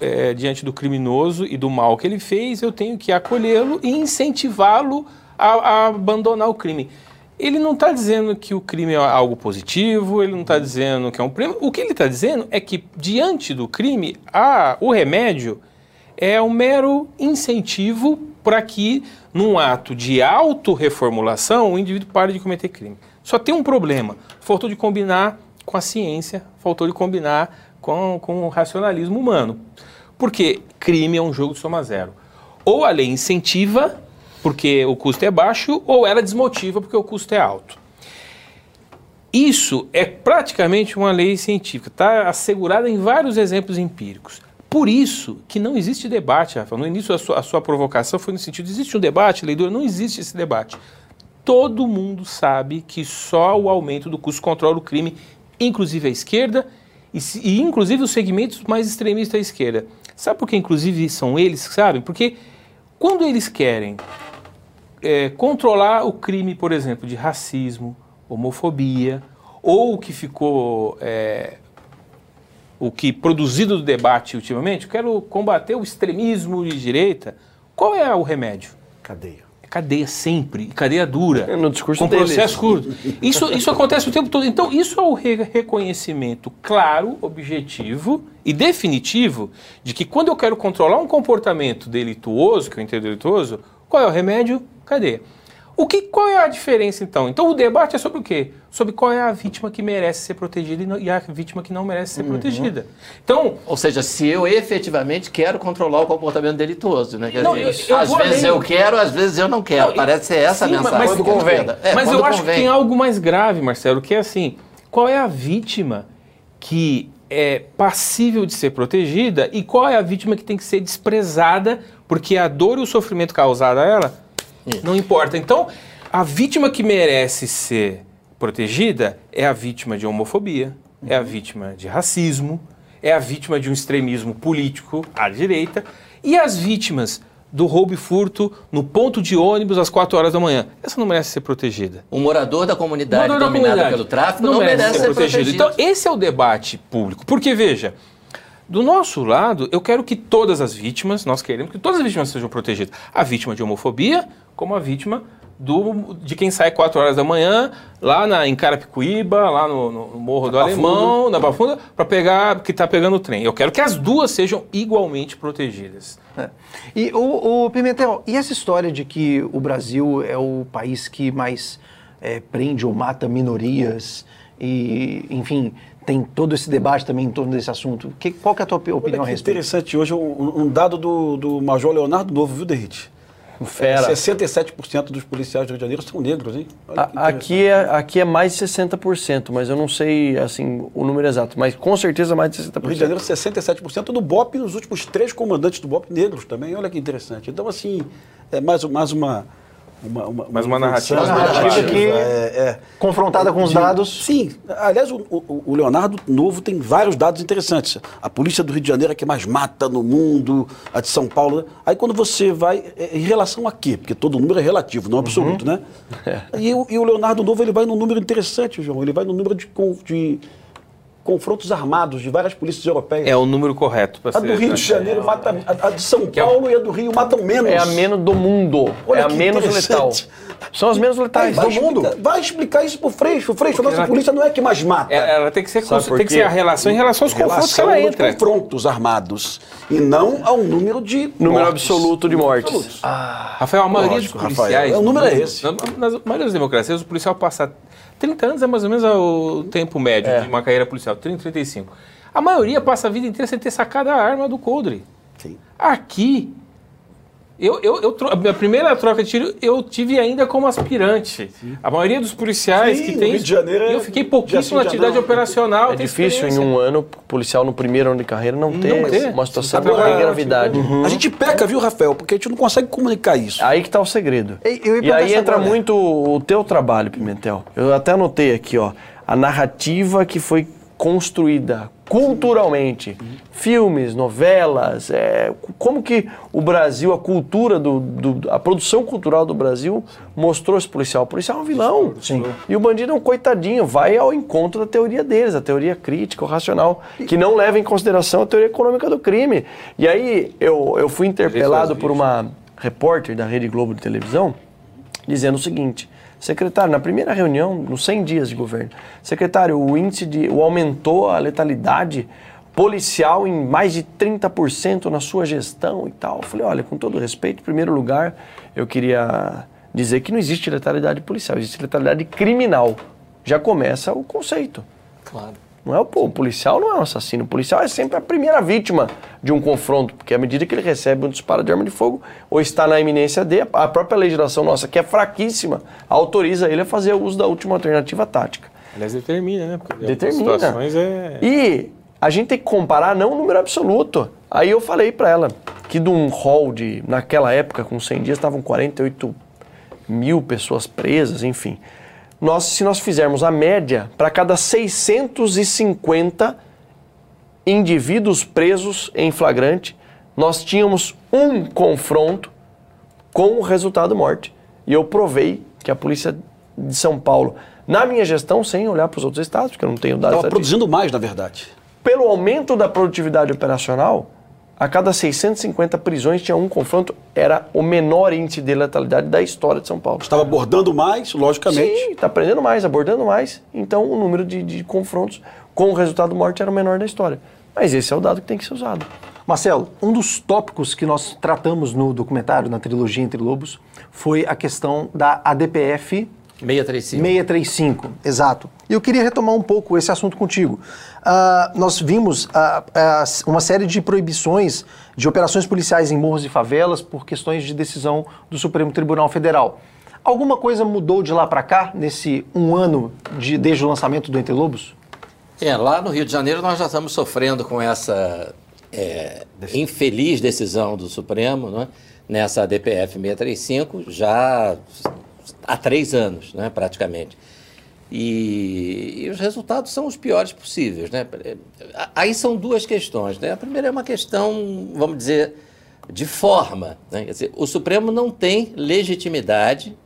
é, diante do criminoso e do mal que ele fez, eu tenho que acolhê-lo e incentivá-lo a, a abandonar o crime. Ele não está dizendo que o crime é algo positivo, ele não está dizendo que é um prêmio. O que ele está dizendo é que, diante do crime, a, o remédio é um mero incentivo para que, num ato de autorreformulação, o indivíduo pare de cometer crime. Só tem um problema: faltou de combinar com a ciência, faltou de combinar com, com o racionalismo humano. Porque crime é um jogo de soma zero. Ou a lei incentiva, porque o custo é baixo, ou ela desmotiva, porque o custo é alto. Isso é praticamente uma lei científica, está assegurada em vários exemplos empíricos. Por isso que não existe debate, Rafa. No início a sua, a sua provocação foi no sentido: existe um debate, leitura? Não existe esse debate todo mundo sabe que só o aumento do custo controla o crime, inclusive a esquerda e, e inclusive os segmentos mais extremistas da esquerda. Sabe por que inclusive são eles que sabem? Porque quando eles querem é, controlar o crime, por exemplo, de racismo, homofobia, ou o que ficou é, o que produzido do debate ultimamente, eu quero combater o extremismo de direita. Qual é o remédio? Cadeia cadeia sempre, cadeia dura. É no discurso com deles. processo curto. Isso, isso acontece o tempo todo. Então, isso é o re reconhecimento claro, objetivo e definitivo de que quando eu quero controlar um comportamento delituoso, que eu entendo delituoso, qual é o remédio? Cadeia. O que, qual é a diferença então? Então o debate é sobre o quê? Sobre qual é a vítima que merece ser protegida e a vítima que não merece ser uhum. protegida. Então, ou seja, se eu efetivamente quero controlar o comportamamento delituoso, né? Quer não, dizer, eu, eu às vezes além. eu quero, às vezes eu não quero. Não, Parece ser essa sim, a mensagem. Mas, convém. É, mas eu acho que tem algo mais grave, Marcelo, que é assim: qual é a vítima que é passível de ser protegida e qual é a vítima que tem que ser desprezada porque a dor e o sofrimento causado a ela não importa. Então, a vítima que merece ser protegida é a vítima de homofobia, uhum. é a vítima de racismo, é a vítima de um extremismo político à direita e as vítimas do roubo e furto no ponto de ônibus às 4 horas da manhã. Essa não merece ser protegida. O morador da comunidade morador dominada comunidade pelo tráfico não, não merece, merece, ser, ser protegido. protegido. Então, esse é o debate público. Porque, veja, do nosso lado, eu quero que todas as vítimas, nós queremos que todas as vítimas sejam protegidas. A vítima de homofobia, como a vítima do, de quem sai 4 horas da manhã, lá na, em Carapicuíba, lá no, no Morro do Alemão, na Bafunda, para pegar, que está pegando o trem. Eu quero que as duas sejam igualmente protegidas. É. E o, o, Pimentel, e essa história de que o Brasil é o país que mais é, prende ou mata minorias e, enfim, tem todo esse debate também em torno desse assunto. Que, qual que é a tua opinião Olha a respeito? interessante hoje um, um dado do, do Major Leonardo Novo, viu, Derrite? Fera. 67% dos policiais do Rio de Janeiro são negros, hein? A- Aqui é, aqui é mais de 60%, mas eu não sei assim o número exato, mas com certeza mais de 60%. No Rio de Janeiro, 67% do BOP e os últimos três comandantes do BOP negros também. Olha que interessante. Então, assim, é mais, mais uma. Uma, uma Mais uma narrativa. Uma narrativa que- É, é. Confrontada com os De- dados. Sim. Aliás, o, o- o Leonardo Novo tem vários dados interessantes. A polícia do Rio de Janeiro é a que mais mata no mundo, a de São Paulo. né? Aí quando você vai. é, Em relação a quê? Porque todo número é relativo, não absoluto, né? E, o- e o Leonardo Novo ele vai num número interessante, João. Ele vai no número de, de confrontos armados de várias polícias europeias. É o número correto para A do Rio de Janeiro mata. A, de São Paulo e a do Rio matam menos. É a menos do mundo. Olha é a menos letal. São as menos letais vai do mundo. explicar- vai explicar isso pro Freixo. Freixo, a nossa polícia não é que mais mata. É, ela tem que ser, cons- tem que ser a relação em relação aos confrontos que relação ela entra. confrontos armados e não ao número de Número mortes. absoluto de mortes. Absolutos. Rafael, a maioria Lógico, dos Rafael. policiais. É, o número é esse. Na, maioria das democracias, o policial passa 30 anos, é mais ou menos o tempo médio É. de uma carreira policial, 30, 35. A maioria passa a vida inteira sem ter sacado a arma do coldre. Sim. Aqui, eu, eu, eu tro- a minha primeira troca de tiro eu tive ainda como aspirante. A maioria dos policiais Sim, que tem. Rio de Janeiro é eu fiquei pouquíssimo sim, na atividade não. operacional. É ter difícil em um ano, policial no primeiro ano de carreira não ter Não ter. uma situação de gravidade. A gente peca, viu, Rafael? Porque a gente não consegue comunicar isso. Aí que tá o segredo. E- E aí entra agora. muito o teu trabalho, Pimentel. Eu até anotei aqui, ó, a narrativa que foi construída culturalmente. Filmes, novelas, é, como que o Brasil, a cultura, do, do- a produção cultural do Brasil mostrou esse policial. O policial é um vilão. Sim. E o bandido é um coitadinho, vai ao encontro da teoria deles, a teoria crítica, o racional, que não leva em consideração a teoria econômica do crime. E aí eu, eu fui interpelado por uma repórter da Rede Globo de televisão dizendo o seguinte: secretário, na primeira reunião, nos 100 dias de governo, secretário, o índice de. O aumentou a letalidade policial em mais de 30% na sua gestão e tal. Eu falei: olha, com todo respeito, em primeiro lugar, eu queria dizer que não existe letalidade policial, existe letalidade criminal. Já começa o conceito. Claro. Não é o, o policial não é um assassino. O policial é sempre a primeira vítima de um confronto, porque à medida que ele recebe um disparo de arma de fogo ou está na iminência de, a própria legislação nossa, que é fraquíssima, autoriza ele a fazer uso da última alternativa tática. Aliás, determina, né? Porque Determina. situações é. E a gente tem que comparar não o número absoluto. Aí eu falei para ela que de um hall de, naquela época, com 100 dias, estavam 48 mil pessoas presas, enfim. Nós, se nós fizermos a média, para cada 650 indivíduos presos em flagrante, nós tínhamos um confronto com o resultado morte. E eu provei que a polícia de São Paulo, na minha gestão, sem olhar para os outros estados, porque eu não tenho dados Estava produzindo mais, na verdade. pelo aumento da produtividade operacional, a cada 650 prisões tinha um confronto, era o menor índice de letalidade da história de São Paulo. Estava abordando mais, logicamente. Sim, está aprendendo mais, abordando mais, então o número de, de confrontos com o resultado morte era o menor da história. Mas esse é o dado que tem que ser usado. Marcelo, um dos tópicos que nós tratamos no documentário, na trilogia Entre Lobos, foi a questão da ADPF 635. 635, exato. E eu queria retomar um pouco esse assunto contigo. Ah, nós vimos ah, ah, uma série de proibições de operações policiais em morros e favelas por questões de decisão do Supremo Tribunal Federal. Alguma coisa mudou de lá para cá, nesse um ano de, desde o lançamento do Entre Lobos? É, lá no Rio de Janeiro nós já estamos sofrendo com essa é, infeliz decisão do Supremo, né, nessa DPF 635, já há três anos, né, praticamente. E, e os resultados são os piores possíveis. Né? Aí são duas questões. Né? A primeira é uma questão, vamos dizer, de forma. Né? Quer dizer, o Supremo não tem legitimidade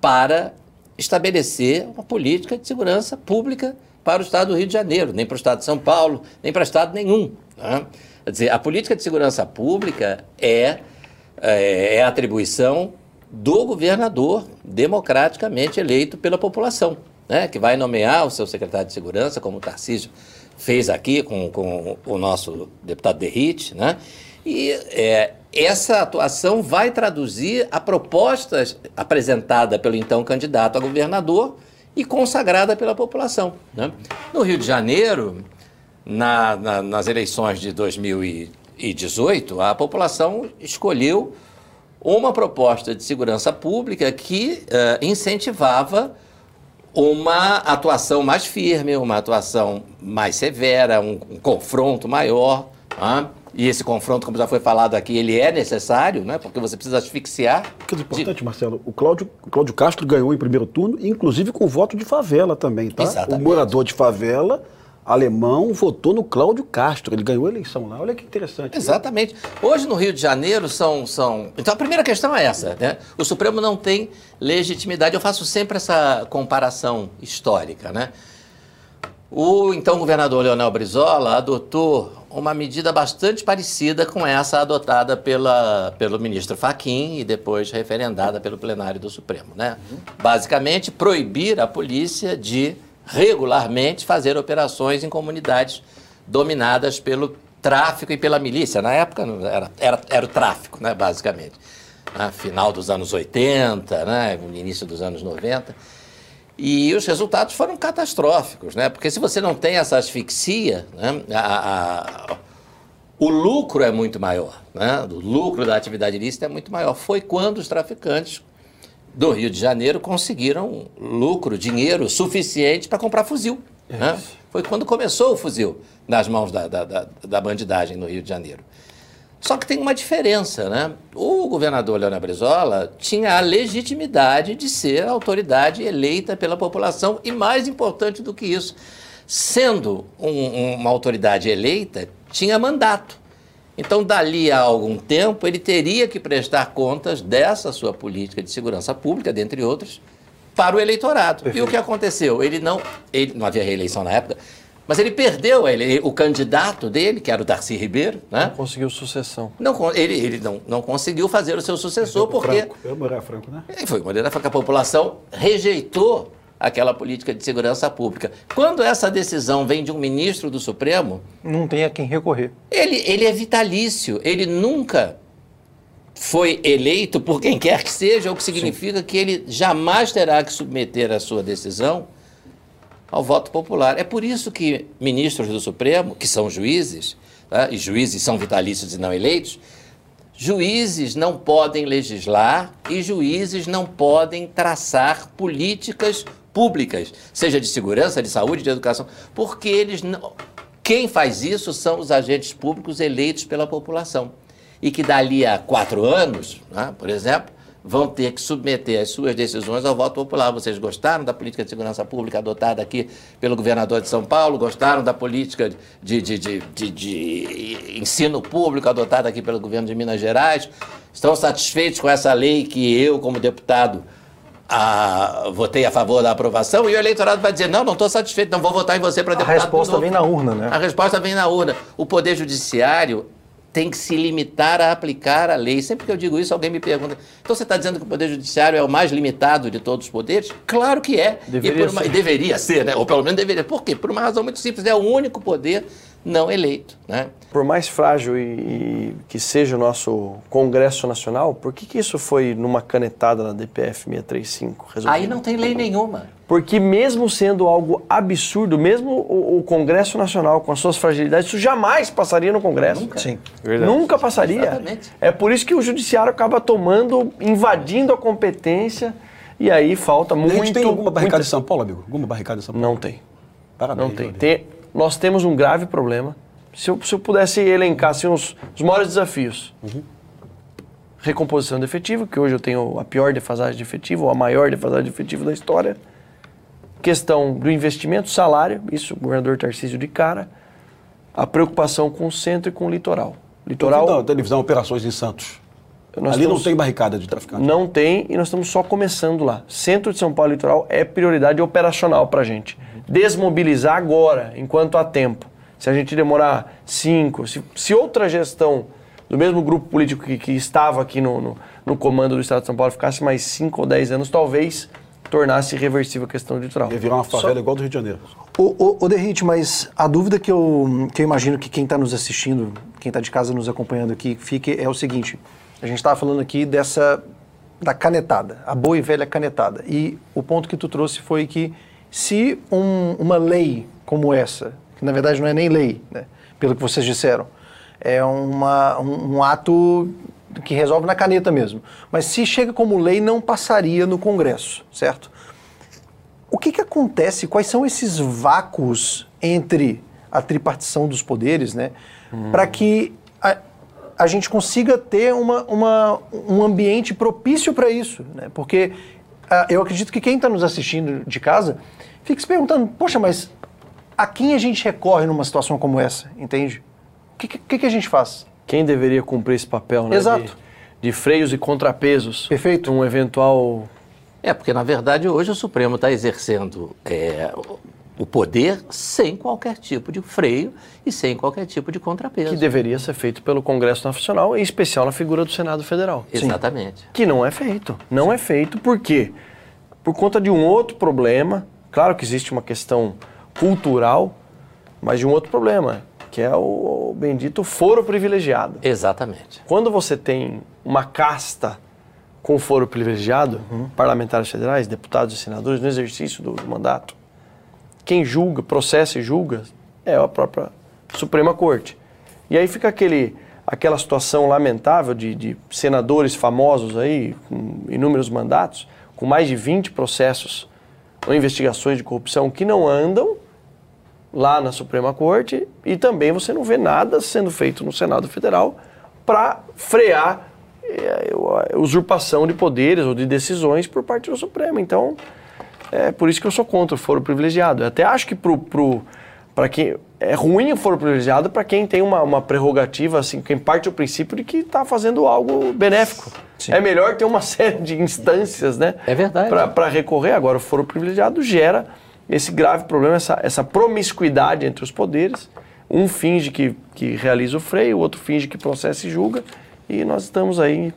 para estabelecer uma política de segurança pública para o Estado do Rio de Janeiro, nem para o Estado de São Paulo, nem para Estado nenhum. Né? Quer dizer, a política de segurança pública é, é, é atribuição do governador democraticamente eleito pela população, né? que vai nomear o seu secretário de segurança, como o Tarcísio fez aqui com, com o nosso deputado Derrite, né? E é, essa atuação vai traduzir a proposta apresentada pelo então candidato a governador e consagrada pela população. Né? No Rio de Janeiro, na, na, nas eleições de 2018, a população escolheu uma proposta de segurança pública que eh, incentivava uma atuação mais firme, uma atuação mais severa, um, um confronto maior. né? E esse confronto, como já foi falado aqui, ele é necessário, né? porque você precisa asfixiar. Que é importante, Marcelo, o Cláudio, o Cláudio Castro ganhou em primeiro turno, inclusive com voto de favela também, tá? Exatamente. O morador de favela alemão votou no Cláudio Castro, ele ganhou a eleição lá. Olha que interessante. Exatamente. Hoje no Rio de Janeiro são, são. Então a primeira questão é essa, né? O Supremo não tem legitimidade. Eu faço sempre essa comparação histórica, né? O então governador Leonel Brizola adotou uma medida bastante parecida com essa adotada pela, pelo ministro Fachin e depois referendada pelo plenário do Supremo, né? Basicamente proibir a polícia de regularmente fazer operações em comunidades dominadas pelo tráfico e pela milícia. Na época era, era, era o tráfico, né, basicamente. né, final dos anos 80, né, início dos anos 90. E os resultados foram catastróficos, né? Porque se você não tem essa asfixia, né, a- a- o lucro é muito maior, né? O lucro da atividade ilícita é muito maior. Foi quando os traficantes do Rio de Janeiro conseguiram lucro, dinheiro suficiente para comprar fuzil. né? Foi quando começou o fuzil nas mãos da, da, da, da bandidagem no Rio de Janeiro. Só que tem uma diferença, né? O governador Leonel Brizola tinha a legitimidade de ser a autoridade eleita pela população e, mais importante do que isso, sendo um- uma autoridade eleita, tinha mandato. Então, dali a algum tempo, ele teria que prestar contas dessa sua política de segurança pública, dentre outros, para o eleitorado. E o que aconteceu? Ele não, ele não havia reeleição na época, mas ele perdeu ele, o candidato dele, que era o Darcy Ribeiro, né? Conseguiu sucessão. Não, ele ele não, não conseguiu fazer o seu sucessor porque Franco. Eu morar Franco, né? foi maneira que a população rejeitou aquela política de segurança pública. Quando essa decisão vem de um ministro do Supremo, Não tem a quem recorrer. ele, ele é vitalício, ele nunca foi eleito por quem quer que seja, o que significa que ele jamais terá que submeter a sua decisão ao voto popular. É por isso que ministros do Supremo, que são juízes, tá? e juízes são vitalícios e não eleitos, juízes não podem legislar e juízes não podem traçar políticas públicas, seja de segurança, de saúde, de educação, porque eles não. Quem faz isso são os agentes públicos eleitos pela população. E que dali a quatro anos, né, por exemplo, vão ter que submeter as suas decisões ao voto popular. Vocês gostaram da política de segurança pública adotada aqui pelo governador de São Paulo? Gostaram da política de, de, de, de, de ensino público adotada aqui pelo governo de Minas Gerais? Estão satisfeitos com essa lei que eu, como deputado, ah, votei a favor da aprovação? E o eleitorado vai dizer: não, não estou satisfeito, não vou votar em você para A deputado. de resposta novo." vem na urna, né? A resposta vem na urna. O Poder Judiciário tem que se limitar a aplicar a lei. Sempre que eu digo isso, alguém me pergunta: então você está dizendo que o Poder Judiciário é o mais limitado de todos os poderes? Claro que é. Deveria e por uma- ser. e deveria ser, né? ou pelo menos deveria. Por quê? Por uma razão muito simples: é o único poder não eleito. Né? Por mais frágil e, e que seja o nosso Congresso Nacional, por que, que isso foi numa canetada na DPF 635? Aí resolvido? não tem lei nenhuma. Porque mesmo sendo algo absurdo, mesmo o, o Congresso Nacional com as suas fragilidades, isso jamais passaria no Congresso. Nunca. Sim. Verdade. Nunca passaria. Exatamente. É por isso que o judiciário acaba tomando, invadindo a competência e aí falta A muito. gente tem alguma barricada muita- em São Paulo, amigo? Alguma barricada em São Paulo? Não tem. Parabéns. Não tem. Tem- nós temos um grave problema. Se eu, se eu pudesse elencar assim, os, os maiores desafios. Recomposição de efetivo, que hoje eu tenho a pior defasagem de efetivo, ou a maior defasagem de efetivo da história. Questão do investimento, salário, isso o governador Tarcísio de cara. A preocupação com o centro e com o litoral. Litoral. na televisão operações em Santos. nós Ali não temos- tem barricada de traficante. Não tem e nós estamos só começando lá. Centro de São Paulo Litoral é prioridade operacional para a gente. Desmobilizar agora, enquanto há tempo. Se a gente demorar cinco, se, se outra gestão do mesmo grupo político que, que estava aqui no, no, no comando do Estado de São Paulo ficasse mais cinco ou dez anos, talvez tornasse irreversível a questão do litoral. Ia virar uma favela igual do Rio de Janeiro. Ô, ô, ô Derrite, mas a dúvida que eu, que eu imagino que quem está nos assistindo, quem está de casa nos acompanhando aqui, fique é o seguinte: a gente estava falando aqui dessa da canetada, a boa e velha canetada. E o ponto que tu trouxe foi que se um- uma lei como essa, que na verdade não é nem lei, né, pelo que vocês disseram, é uma, um, um ato que resolve na caneta mesmo. Mas se chega como lei, não passaria no Congresso, certo? O que, que acontece? Quais são esses vácuos entre a tripartição dos poderes, né? Para que a, a gente consiga ter uma, uma, um ambiente propício para isso, né? Porque eu acredito que quem está nos assistindo de casa fica se perguntando, poxa, mas a quem a gente recorre numa situação como essa, entende? O que, que, que a gente faz? Quem deveria cumprir esse papel, né? Exato. De, de freios e contrapesos. Perfeito. Um eventual. É, porque na verdade hoje o Supremo está exercendo é, o poder sem qualquer tipo de freio e sem qualquer tipo de contrapeso. Que deveria ser feito pelo Congresso Nacional, em especial na figura do Senado Federal. Exatamente. Que não é feito. Não é feito por quê? Por conta de um outro problema. Claro que existe uma questão cultural, mas de um outro problema, que é o bendito foro privilegiado. Exatamente. Quando você tem uma casta com foro privilegiado, parlamentares federais, deputados e senadores, no exercício do, do mandato, quem julga, processa e julga é a própria Suprema Corte. E aí fica aquele, aquela situação lamentável de, de senadores famosos aí, com inúmeros mandatos, com mais de 20 processos ou investigações de corrupção que não andam lá na Suprema Corte e também você não vê nada sendo feito no Senado Federal para frear eh, a usurpação de poderes ou de decisões por parte do Supremo. Então, é por isso que eu sou contra o foro privilegiado. Eu até acho que pro, pro, para quem é ruim o foro privilegiado para quem tem uma, uma prerrogativa, assim, quem parte do princípio de que está fazendo algo benéfico. É melhor ter uma série de instâncias, né? É verdade. Para recorrer. Agora, o foro privilegiado gera esse grave problema, essa, essa promiscuidade entre os poderes. Um finge que, que realiza o freio, o outro finge que processa e julga. E nós estamos aí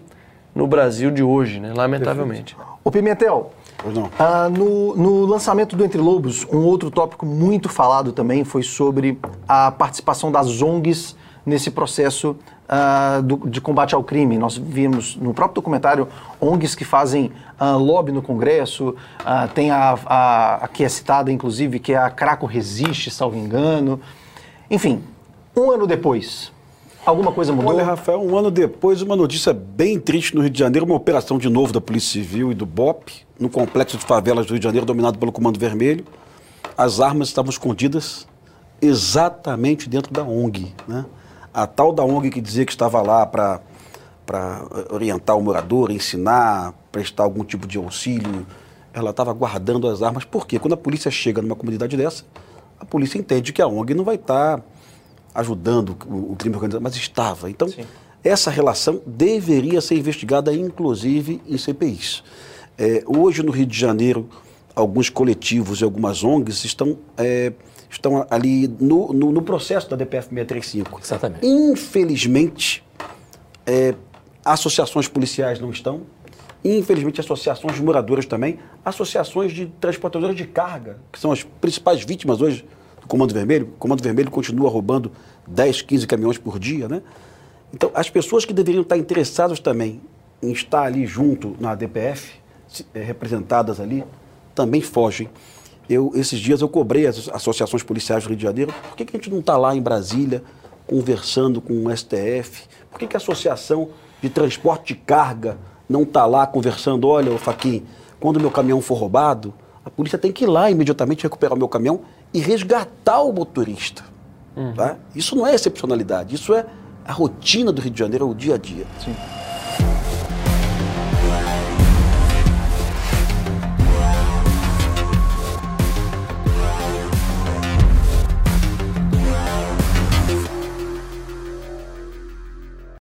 no Brasil de hoje, né? Lamentavelmente. Ô Pimentel, Pois não. ah, no, no lançamento do Entre Lobos, um outro tópico muito falado também foi sobre a participação das ONGs nesse processo ah, do- de combate ao crime. Nós vimos no próprio documentário ONGs que fazem ah, lobby no Congresso, ah, tem a, a, a que é citada, inclusive, que é a Craco Resiste, salvo engano. Enfim, um ano depois, alguma coisa mudou? Olha, Rafael, um ano depois, uma notícia bem triste no Rio de Janeiro, uma operação de novo da Polícia Civil e do BOP, no complexo de favelas do Rio de Janeiro, dominado pelo Comando Vermelho. As armas estavam escondidas exatamente dentro da ONG. Né? A tal da ONG que dizia que estava lá para orientar o morador, ensinar, prestar algum tipo de auxílio, ela estava guardando as armas. Por quê? Quando a polícia chega numa comunidade dessa, a polícia entende que a ONG não vai estar ajudando o, o crime organizado, mas estava. Então, essa relação deveria ser investigada, inclusive, em CPIs. É, hoje, no Rio de Janeiro, alguns coletivos e algumas ONGs estão, é, estão ali no, no, no processo da DPF 635. Exatamente. Infelizmente, é, associações policiais não estão. Infelizmente, associações de moradores também. Associações de transportadoras de carga, que são as principais vítimas hoje do Comando Vermelho. O Comando Vermelho continua roubando 10, 15 caminhões por dia, né? Então, as pessoas que deveriam estar interessadas também em estar ali junto na DPF, eh, representadas ali, também fogem. Eu, esses dias eu cobrei as associações policiais do Rio de Janeiro. Por que, que a gente não está lá em Brasília conversando com o STF? Por que, que a Associação de Transporte de Carga não está lá conversando? Olha, ô Faquin, quando meu caminhão for roubado, a polícia tem que ir lá imediatamente recuperar o meu caminhão e resgatar o motorista. Tá? Isso não é excepcionalidade, isso é a rotina do Rio de Janeiro, é o dia a dia.